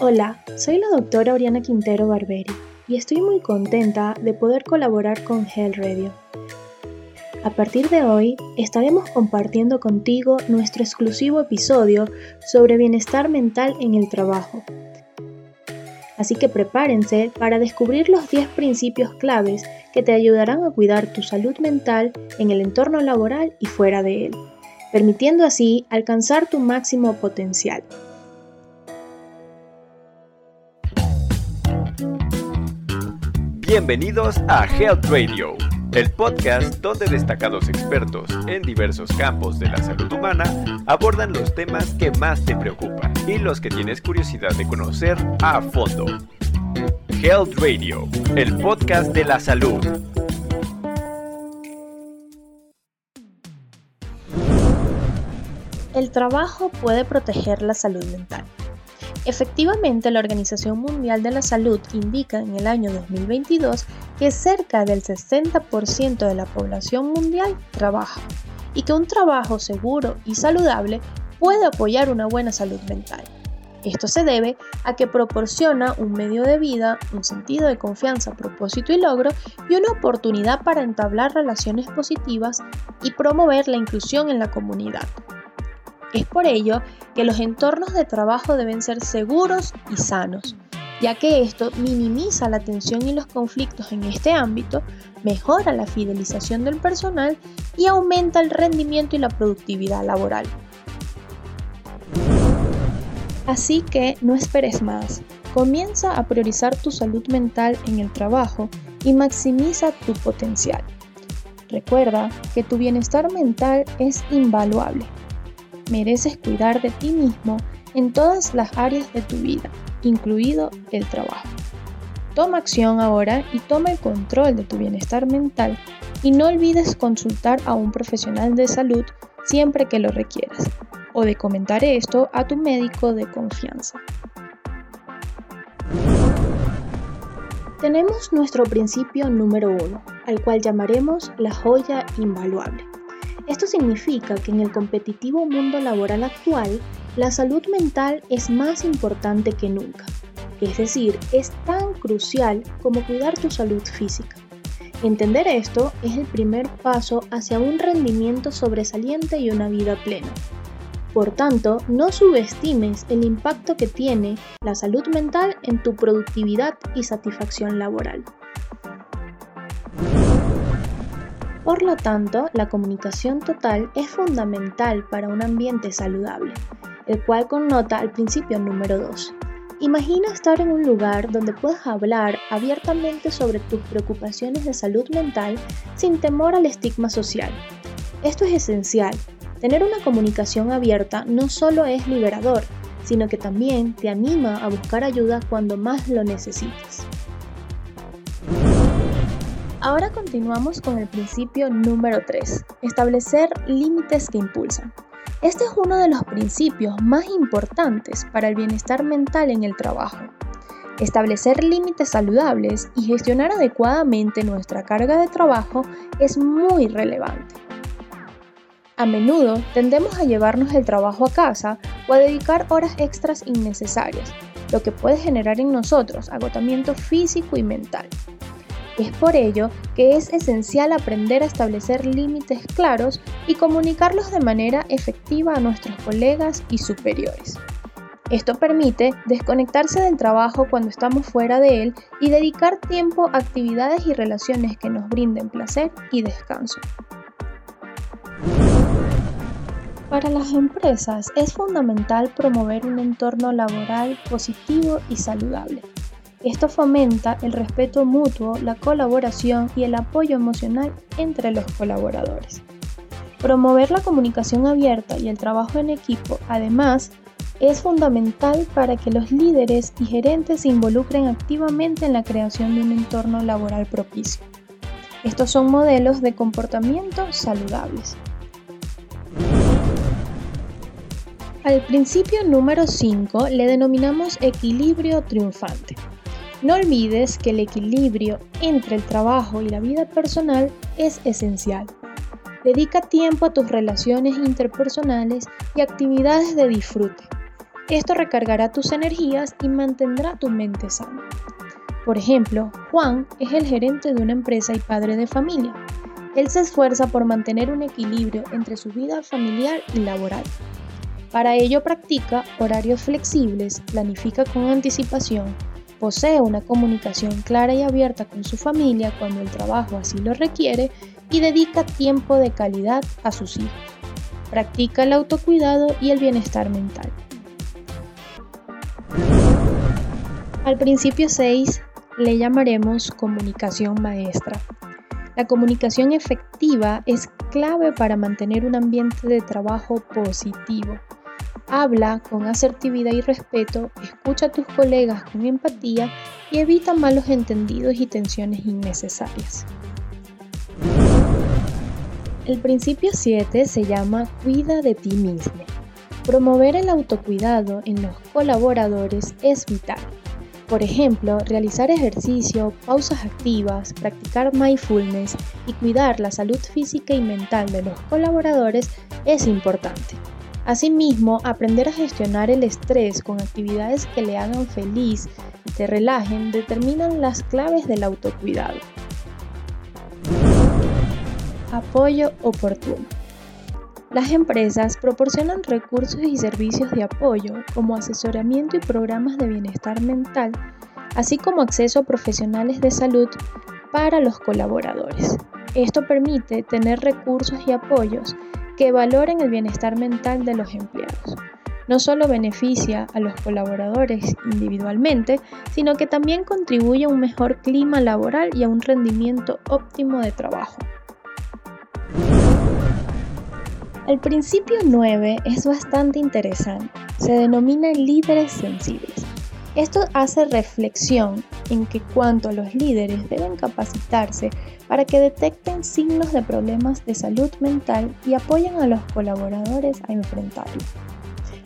Hola, soy la doctora Oriana Quintero Barberi y estoy muy contenta de poder colaborar con Health Radio. A partir de hoy estaremos compartiendo contigo nuestro exclusivo episodio sobre bienestar mental en el trabajo. Así que prepárense para descubrir los 10 principios claves que te ayudarán a cuidar tu salud mental en el entorno laboral y fuera de él, permitiendo así alcanzar tu máximo potencial. Bienvenidos a Health Radio, el podcast donde destacados expertos en diversos campos de la salud humana abordan los temas que más te preocupan y los que tienes curiosidad de conocer a fondo. Health Radio, el podcast de la salud. El trabajo puede proteger la salud mental. Efectivamente, la Organización Mundial de la Salud indica en el año 2022 que cerca del 60% de la población mundial trabaja y que un trabajo seguro y saludable puede apoyar una buena salud mental. Esto se debe a que proporciona un medio de vida, un sentido de confianza, propósito y logro y una oportunidad para entablar relaciones positivas y promover la inclusión en la comunidad. Es por ello que los entornos de trabajo deben ser seguros y sanos, ya que esto minimiza la tensión y los conflictos en este ámbito, mejora la fidelización del personal y aumenta el rendimiento y la productividad laboral. Así que no esperes más, comienza a priorizar tu salud mental en el trabajo y maximiza tu potencial. Recuerda que tu bienestar mental es invaluable mereces cuidar de ti mismo en todas las áreas de tu vida, incluido el trabajo. Toma acción ahora y toma el control de tu bienestar mental y no olvides consultar a un profesional de salud siempre que lo requieras o de comentar esto a tu médico de confianza. Tenemos nuestro principio número uno, al cual llamaremos la joya invaluable. Esto significa que en el competitivo mundo laboral actual, la salud mental es más importante que nunca. Es decir, es tan crucial como cuidar tu salud física. Entender esto es el primer paso hacia un rendimiento sobresaliente y una vida plena. Por tanto, no subestimes el impacto que tiene la salud mental en tu productividad y satisfacción laboral. Por lo tanto, la comunicación total es fundamental para un ambiente saludable, el cual connota al principio número 2. Imagina estar en un lugar donde puedas hablar abiertamente sobre tus preocupaciones de salud mental sin temor al estigma social. Esto es esencial. Tener una comunicación abierta no solo es liberador, sino que también te anima a buscar ayuda cuando más lo necesites. Ahora continuamos con el principio número 3, establecer límites que impulsan. Este es uno de los principios más importantes para el bienestar mental en el trabajo. Establecer límites saludables y gestionar adecuadamente nuestra carga de trabajo es muy relevante. A menudo tendemos a llevarnos el trabajo a casa o a dedicar horas extras innecesarias, lo que puede generar en nosotros agotamiento físico y mental. Es por ello que es esencial aprender a establecer límites claros y comunicarlos de manera efectiva a nuestros colegas y superiores. Esto permite desconectarse del trabajo cuando estamos fuera de él y dedicar tiempo a actividades y relaciones que nos brinden placer y descanso. Para las empresas es fundamental promover un entorno laboral positivo y saludable esto fomenta el respeto mutuo, la colaboración y el apoyo emocional entre los colaboradores. Promover la comunicación abierta y el trabajo en equipo, además, es fundamental para que los líderes y gerentes se involucren activamente en la creación de un entorno laboral propicio. Estos son modelos de comportamiento saludables. Al principio número 5 le denominamos equilibrio triunfante. No olvides que el equilibrio entre el trabajo y la vida personal es esencial. Dedica tiempo a tus relaciones interpersonales y actividades de disfrute. Esto recargará tus energías y mantendrá tu mente sana. Por ejemplo, Juan es el gerente de una empresa y padre de familia. Él se esfuerza por mantener un equilibrio entre su vida familiar y laboral. Para ello practica horarios flexibles, planifica con anticipación, posee una comunicación clara y abierta con su familia cuando el trabajo así lo requiere y dedica tiempo de calidad a sus hijos. Practica el autocuidado y el bienestar mental. Al principio 6 le llamaremos comunicación maestra. La comunicación efectiva es clave para mantener un ambiente de trabajo positivo. Habla con asertividad y respeto, escucha a tus colegas con empatía y evita malos entendidos y tensiones innecesarias. El principio 7 se llama Cuida de ti mismo. Promover el autocuidado en los colaboradores es vital. Por ejemplo, realizar ejercicio, pausas activas, practicar mindfulness y cuidar la salud física y mental de los colaboradores es importante. Asimismo, aprender a gestionar el estrés con actividades que le hagan feliz y te relajen determinan las claves del autocuidado. Apoyo oportuno. Las empresas proporcionan recursos y servicios de apoyo como asesoramiento y programas de bienestar mental, así como acceso a profesionales de salud para los colaboradores. Esto permite tener recursos y apoyos que valoren el bienestar mental de los empleados. No solo beneficia a los colaboradores individualmente, sino que también contribuye a un mejor clima laboral y a un rendimiento óptimo de trabajo. El principio 9 es bastante interesante. Se denomina líderes sensibles. Esto hace reflexión en que cuanto a los líderes deben capacitarse para que detecten signos de problemas de salud mental y apoyen a los colaboradores a enfrentarlo.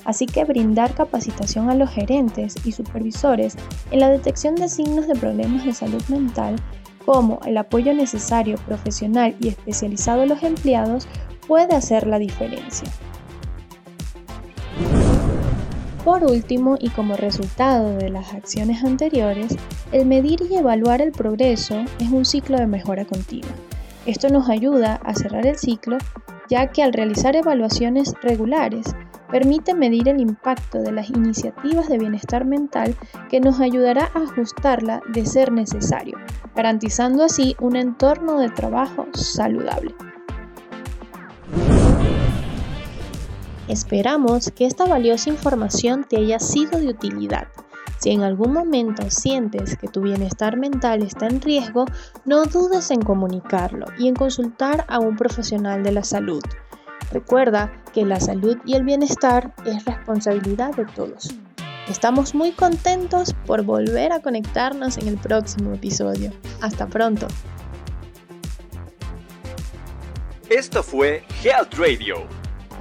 Así que brindar capacitación a los gerentes y supervisores en la detección de signos de problemas de salud mental como el apoyo necesario profesional y especializado a los empleados puede hacer la diferencia. Por último, y como resultado de las acciones anteriores, el medir y evaluar el progreso es un ciclo de mejora continua. Esto nos ayuda a cerrar el ciclo, ya que al realizar evaluaciones regulares, permite medir el impacto de las iniciativas de bienestar mental que nos ayudará a ajustarla de ser necesario, garantizando así un entorno de trabajo saludable. Esperamos que esta valiosa información te haya sido de utilidad. Si en algún momento sientes que tu bienestar mental está en riesgo, no dudes en comunicarlo y en consultar a un profesional de la salud. Recuerda que la salud y el bienestar es responsabilidad de todos. Estamos muy contentos por volver a conectarnos en el próximo episodio. Hasta pronto. Esto fue Health Radio.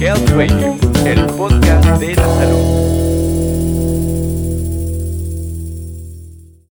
Health Radio, el podcast de la salud.